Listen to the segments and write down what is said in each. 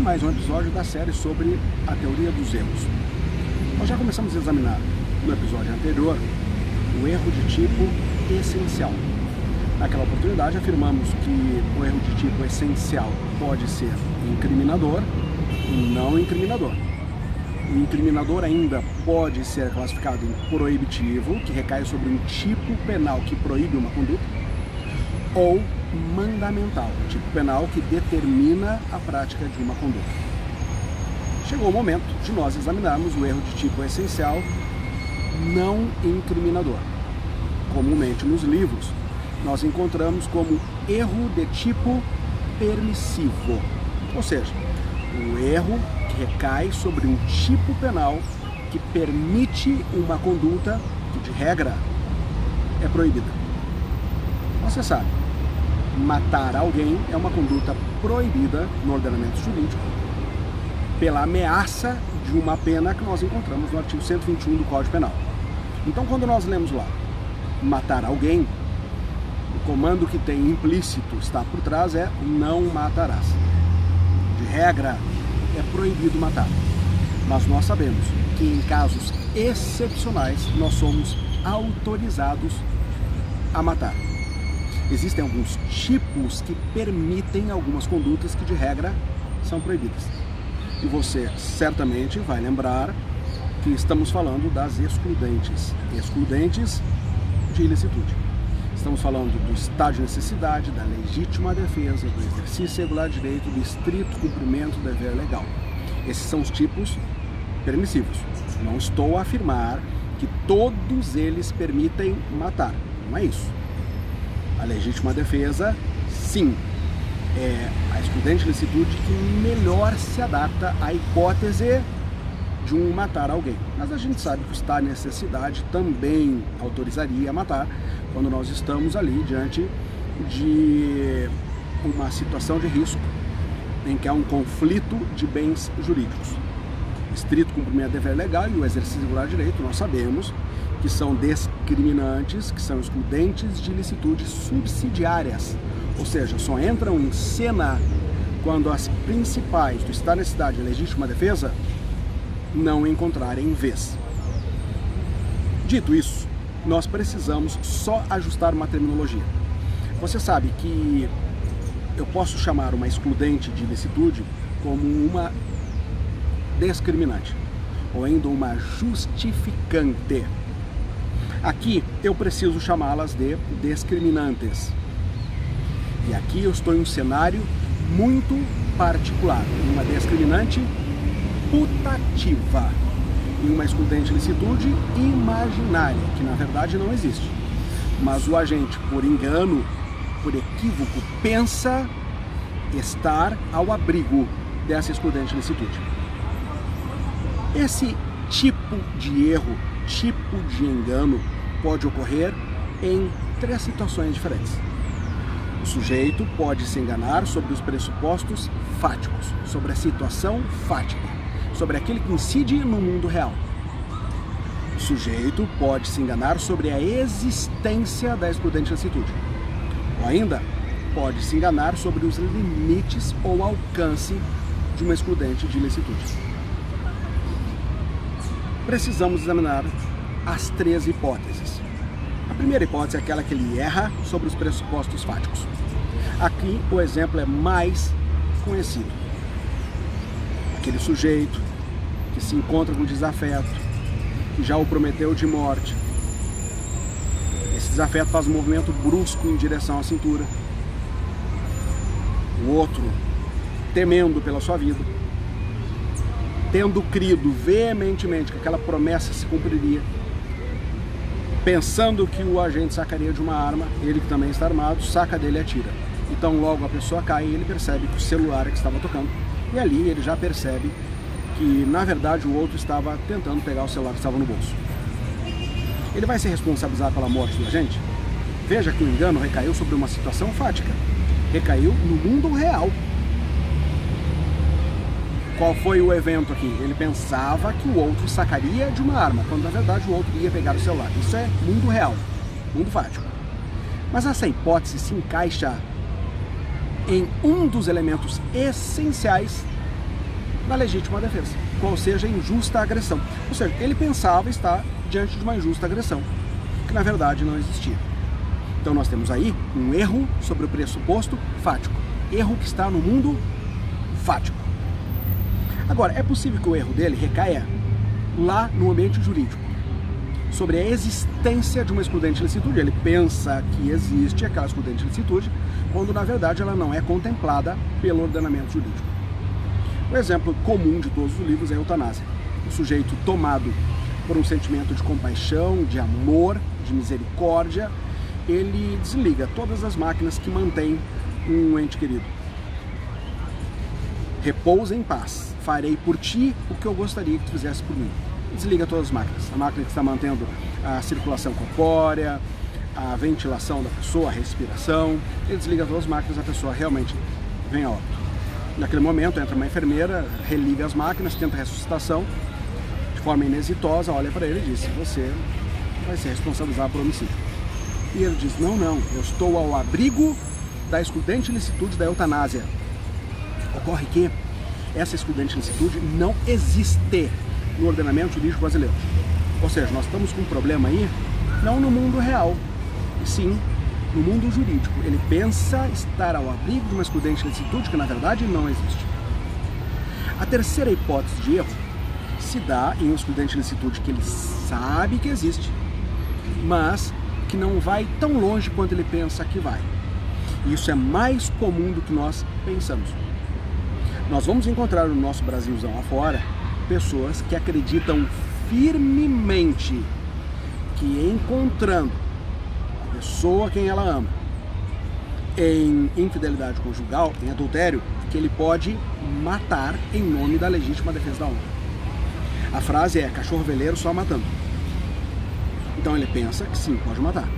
mais um episódio da série sobre a teoria dos erros. Nós já começamos a examinar no episódio anterior o erro de tipo essencial. Naquela oportunidade afirmamos que o erro de tipo essencial pode ser incriminador e não incriminador. O incriminador ainda pode ser classificado em proibitivo, que recai sobre um tipo penal que proíbe uma conduta, ou mandamental, tipo penal que determina a prática de uma conduta. Chegou o momento de nós examinarmos o erro de tipo essencial não incriminador. Comumente nos livros, nós encontramos como erro de tipo permissivo, ou seja, o erro que recai sobre um tipo penal que permite uma conduta que, de regra, é proibida. Você sabe, matar alguém é uma conduta proibida no ordenamento jurídico pela ameaça de uma pena que nós encontramos no artigo 121 do Código Penal. Então, quando nós lemos lá matar alguém, o comando que tem implícito está por trás é não matarás. De regra, é proibido matar. Mas nós sabemos que em casos excepcionais nós somos autorizados a matar. Existem alguns tipos que permitem algumas condutas que de regra são proibidas. E você certamente vai lembrar que estamos falando das excludentes. Excludentes de ilicitude. Estamos falando do estado de necessidade, da legítima defesa, do exercício regular de direito, do estrito cumprimento do dever legal. Esses são os tipos permissivos. Não estou a afirmar que todos eles permitem matar. Não é isso. A legítima defesa, sim, é a excludente de licitude que melhor se adapta à hipótese de um matar alguém. Mas a gente sabe que o estado de necessidade também autorizaria matar quando nós estamos ali diante de uma situação de risco em que há um conflito de bens jurídicos. Estrito cumprimento dever legal e o exercício regular direito, nós sabemos que são discriminantes, que são excludentes de licitude subsidiárias, ou seja, só entram em cena quando as principais do Estado da cidade e legítima defesa não encontrarem vez. Dito isso, nós precisamos só ajustar uma terminologia. Você sabe que eu posso chamar uma excludente de ilicitude como uma discriminante ou ainda uma justificante. Aqui eu preciso chamá-las de discriminantes. E aqui eu estou em um cenário muito particular, uma discriminante putativa e uma excludente licitude imaginária, que na verdade não existe. Mas o agente, por engano, por equívoco, pensa estar ao abrigo dessa excludente licitude. Esse tipo de erro, tipo de engano, pode ocorrer em três situações diferentes. O sujeito pode se enganar sobre os pressupostos fáticos, sobre a situação fática, sobre aquele que incide no mundo real. O sujeito pode se enganar sobre a existência da excludente licitude. Ou ainda, pode se enganar sobre os limites ou alcance de uma excludente de licitude precisamos examinar as três hipóteses. A primeira hipótese é aquela que ele erra sobre os pressupostos fáticos. Aqui o exemplo é mais conhecido. Aquele sujeito que se encontra com desafeto, que já o prometeu de morte. Esse desafeto faz um movimento brusco em direção à cintura. O outro, temendo pela sua vida, tendo crido veementemente que aquela promessa se cumpriria, pensando que o agente sacaria de uma arma, ele que também está armado, saca dele e atira. Então logo a pessoa cai e ele percebe que o celular é que estava tocando. E ali ele já percebe que na verdade o outro estava tentando pegar o celular que estava no bolso. Ele vai ser responsabilizado pela morte do agente? Veja que o engano recaiu sobre uma situação fática. Recaiu no mundo real, qual foi o evento aqui? Ele pensava que o outro sacaria de uma arma, quando na verdade o outro ia pegar o celular. Isso é mundo real, mundo fático. Mas essa hipótese se encaixa em um dos elementos essenciais da legítima defesa, qual seja a injusta agressão. Ou seja, ele pensava estar diante de uma injusta agressão, que na verdade não existia. Então nós temos aí um erro sobre o pressuposto fático, erro que está no mundo fático. Agora, é possível que o erro dele recaia lá no ambiente jurídico, sobre a existência de uma excludente de licitude. Ele pensa que existe aquela excludente de licitude, quando na verdade ela não é contemplada pelo ordenamento jurídico. O exemplo comum de todos os livros é a eutanásia. O sujeito tomado por um sentimento de compaixão, de amor, de misericórdia, ele desliga todas as máquinas que mantêm um ente querido. Repousa em paz. Farei por ti o que eu gostaria que tu fizesse por mim. Desliga todas as máquinas. A máquina que está mantendo a circulação corpórea, a ventilação da pessoa, a respiração. Ele desliga todas as máquinas, a pessoa realmente vem a óbito. Naquele momento entra uma enfermeira, religa as máquinas, tenta ressuscitação, de forma inexitosa, olha para ele e diz: Você vai ser responsabilizado por homicídio. E ele diz: Não, não, eu estou ao abrigo da excludente licitude da eutanásia. Ocorre que essa excludente licitude não existe no ordenamento jurídico brasileiro. Ou seja, nós estamos com um problema aí, não no mundo real, e sim no mundo jurídico. Ele pensa estar ao abrigo de uma excludente licitude que na verdade não existe. A terceira hipótese de erro se dá em um excludente licitude que ele sabe que existe, mas que não vai tão longe quanto ele pensa que vai. Isso é mais comum do que nós pensamos. Nós vamos encontrar no nosso Brasilzão afora pessoas que acreditam firmemente que encontrando a pessoa quem ela ama em infidelidade conjugal, em adultério, que ele pode matar em nome da legítima defesa da honra. A frase é cachorro veleiro só matando. Então ele pensa que sim, pode matar.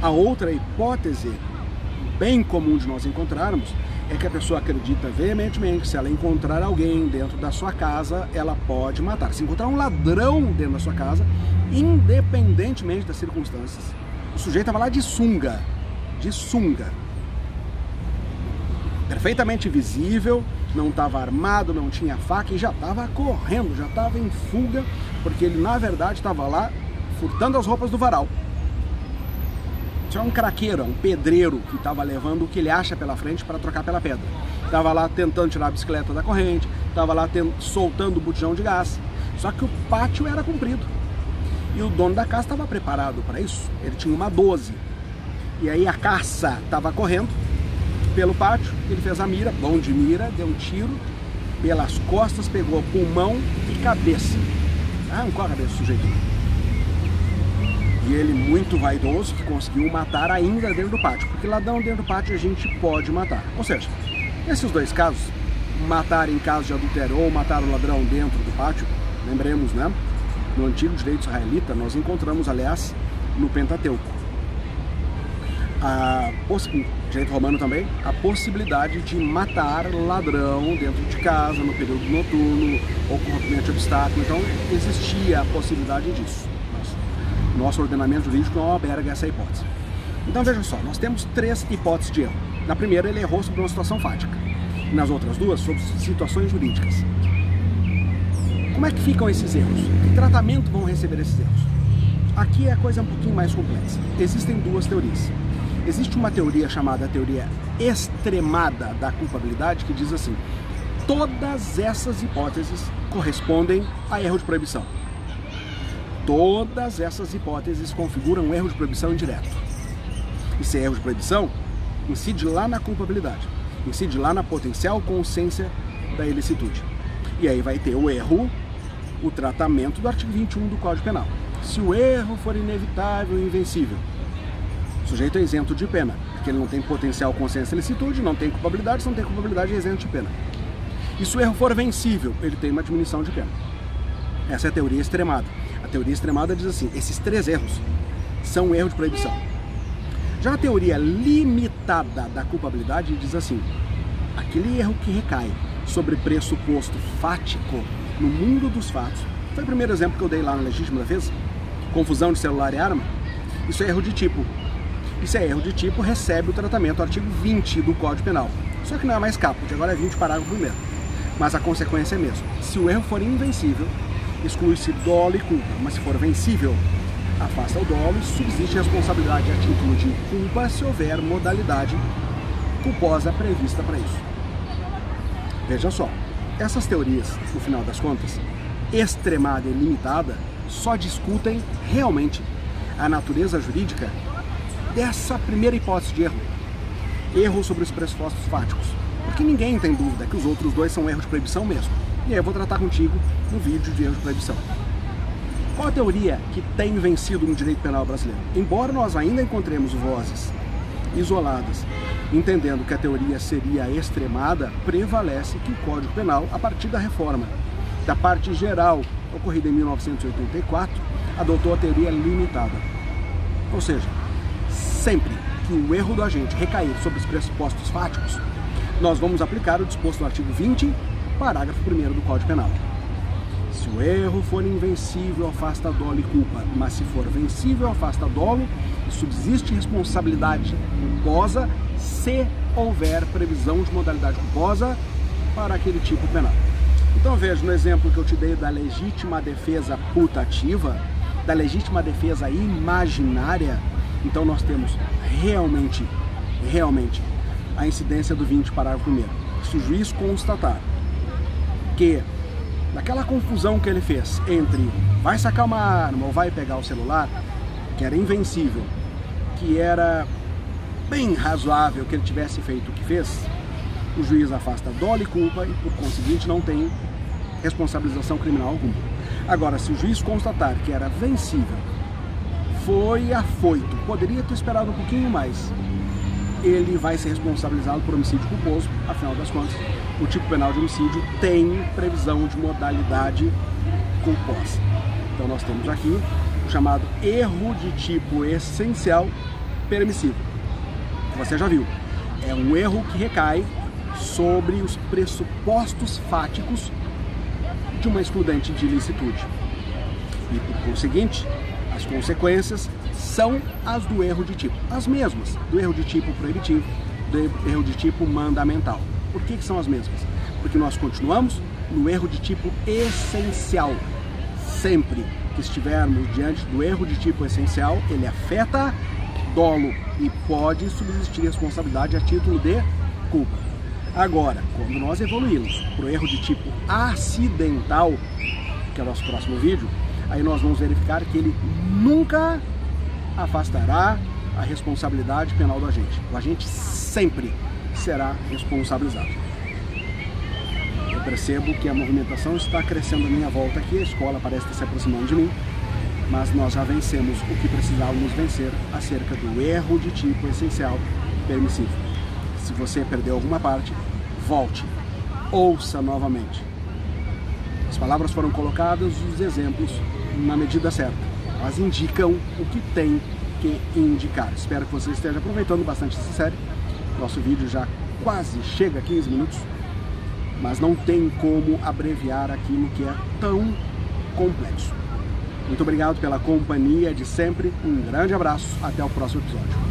A outra hipótese, bem comum de nós encontrarmos, é que a pessoa acredita veementemente que se ela encontrar alguém dentro da sua casa, ela pode matar. Se encontrar um ladrão dentro da sua casa, independentemente das circunstâncias, o sujeito estava lá de sunga, de sunga, perfeitamente visível, não estava armado, não tinha faca e já estava correndo, já estava em fuga, porque ele na verdade estava lá furtando as roupas do varal. Isso é um craqueiro, um pedreiro que estava levando o que ele acha pela frente para trocar pela pedra. Estava lá tentando tirar a bicicleta da corrente, estava lá soltando o botijão de gás. Só que o pátio era comprido. E o dono da casa estava preparado para isso. Ele tinha uma 12. E aí a caça estava correndo pelo pátio, ele fez a mira, bom de mira, deu um tiro pelas costas, pegou pulmão e cabeça. Arrancou a cabeça do sujeito. E ele, muito vaidoso, que conseguiu matar ainda dentro do pátio. Porque ladrão dentro do pátio a gente pode matar. Ou seja, nesses dois casos, matar em caso de adultério ou matar o ladrão dentro do pátio, lembremos, né? No antigo direito israelita, nós encontramos, aliás, no Pentateuco. A direito romano também, a possibilidade de matar ladrão dentro de casa, no período noturno, ou com rompimento de obstáculo. Então, existia a possibilidade disso. Nosso ordenamento jurídico não alberga essa hipótese. Então vejam só, nós temos três hipóteses de erro. Na primeira, ele errou sobre uma situação fática. Nas outras duas, sobre situações jurídicas. Como é que ficam esses erros? Que tratamento vão receber esses erros? Aqui é a coisa um pouquinho mais complexa. Existem duas teorias. Existe uma teoria chamada teoria extremada da culpabilidade que diz assim: todas essas hipóteses correspondem a erro de proibição. Todas essas hipóteses configuram um erro de proibição indireto. E se é erro de proibição, incide lá na culpabilidade, incide lá na potencial consciência da ilicitude. E aí vai ter o erro, o tratamento do artigo 21 do Código Penal. Se o erro for inevitável e invencível, o sujeito é isento de pena, porque ele não tem potencial consciência da ilicitude, não tem culpabilidade, se não tem culpabilidade é isento de pena. E se o erro for vencível, ele tem uma diminuição de pena. Essa é a teoria extremada teoria extremada diz assim: esses três erros são um erro de proibição. Já a teoria limitada da culpabilidade diz assim: aquele erro que recai sobre pressuposto fático no mundo dos fatos, foi o primeiro exemplo que eu dei lá na legítima defesa, confusão de celular e arma, isso é erro de tipo. Isso é erro de tipo, recebe o tratamento artigo 20 do Código Penal. Só que não é mais caput, agora é 20 parágrafo primeiro. mas a consequência é a mesma. Se o erro for invencível, exclui-se dolo e culpa, mas se for vencível, afasta o dolo e subsiste responsabilidade a título de culpa se houver modalidade culposa prevista para isso. Veja só, essas teorias, no final das contas, extremada e limitada, só discutem realmente a natureza jurídica dessa primeira hipótese de erro. Erro sobre os pressupostos fáticos. Porque ninguém tem dúvida que os outros dois são erros de proibição mesmo. E aí eu vou tratar contigo no vídeo de erro de proibição. Qual a teoria que tem vencido no direito penal brasileiro? Embora nós ainda encontremos vozes isoladas, entendendo que a teoria seria extremada, prevalece que o Código Penal, a partir da reforma da parte geral ocorrida em 1984, adotou a teoria limitada. Ou seja, sempre que o erro do agente recair sobre os pressupostos fáticos, nós vamos aplicar o disposto no artigo 20, parágrafo 1 do Código Penal. Se o erro for invencível, afasta dolo e culpa, mas se for vencível, afasta dolo e subsiste responsabilidade culposa se houver previsão de modalidade culposa para aquele tipo penal. Então veja, no exemplo que eu te dei da legítima defesa putativa, da legítima defesa imaginária, então nós temos realmente, realmente, a incidência do 20, parágrafo 1. Se o juiz constatar que naquela confusão que ele fez entre vai sacar uma arma ou vai pegar o celular, que era invencível, que era bem razoável que ele tivesse feito o que fez, o juiz afasta dolo e culpa e, por conseguinte, não tem responsabilização criminal alguma. Agora, se o juiz constatar que era vencível, foi afoito, poderia ter esperado um pouquinho mais, ele vai ser responsabilizado por homicídio culposo, afinal das contas, o tipo penal de homicídio tem previsão de modalidade culposa. Então nós temos aqui o chamado erro de tipo essencial permissivo. Você já viu, é um erro que recai sobre os pressupostos fáticos de uma excludente de ilicitude. E por conseguinte, as consequências são as do erro de tipo, as mesmas do erro de tipo proibitivo, do erro de tipo mandamental. Por que, que são as mesmas? Porque nós continuamos no erro de tipo essencial. Sempre que estivermos diante do erro de tipo essencial, ele afeta dolo e pode subsistir responsabilidade a título de culpa. Agora, quando nós evoluímos para o erro de tipo acidental, que é o nosso próximo vídeo, aí nós vamos verificar que ele nunca afastará a responsabilidade penal do agente. O agente sempre será responsabilizado. Eu percebo que a movimentação está crescendo à minha volta aqui, a escola parece estar se aproximando de mim, mas nós já vencemos o que precisávamos vencer acerca do erro de tipo essencial permissivo. Se você perdeu alguma parte, volte, ouça novamente. As palavras foram colocadas, os exemplos na medida certa. Elas indicam o que tem que indicar. Espero que você esteja aproveitando bastante essa série. Nosso vídeo já quase chega a 15 minutos, mas não tem como abreviar aquilo que é tão complexo. Muito obrigado pela companhia de sempre, um grande abraço, até o próximo episódio.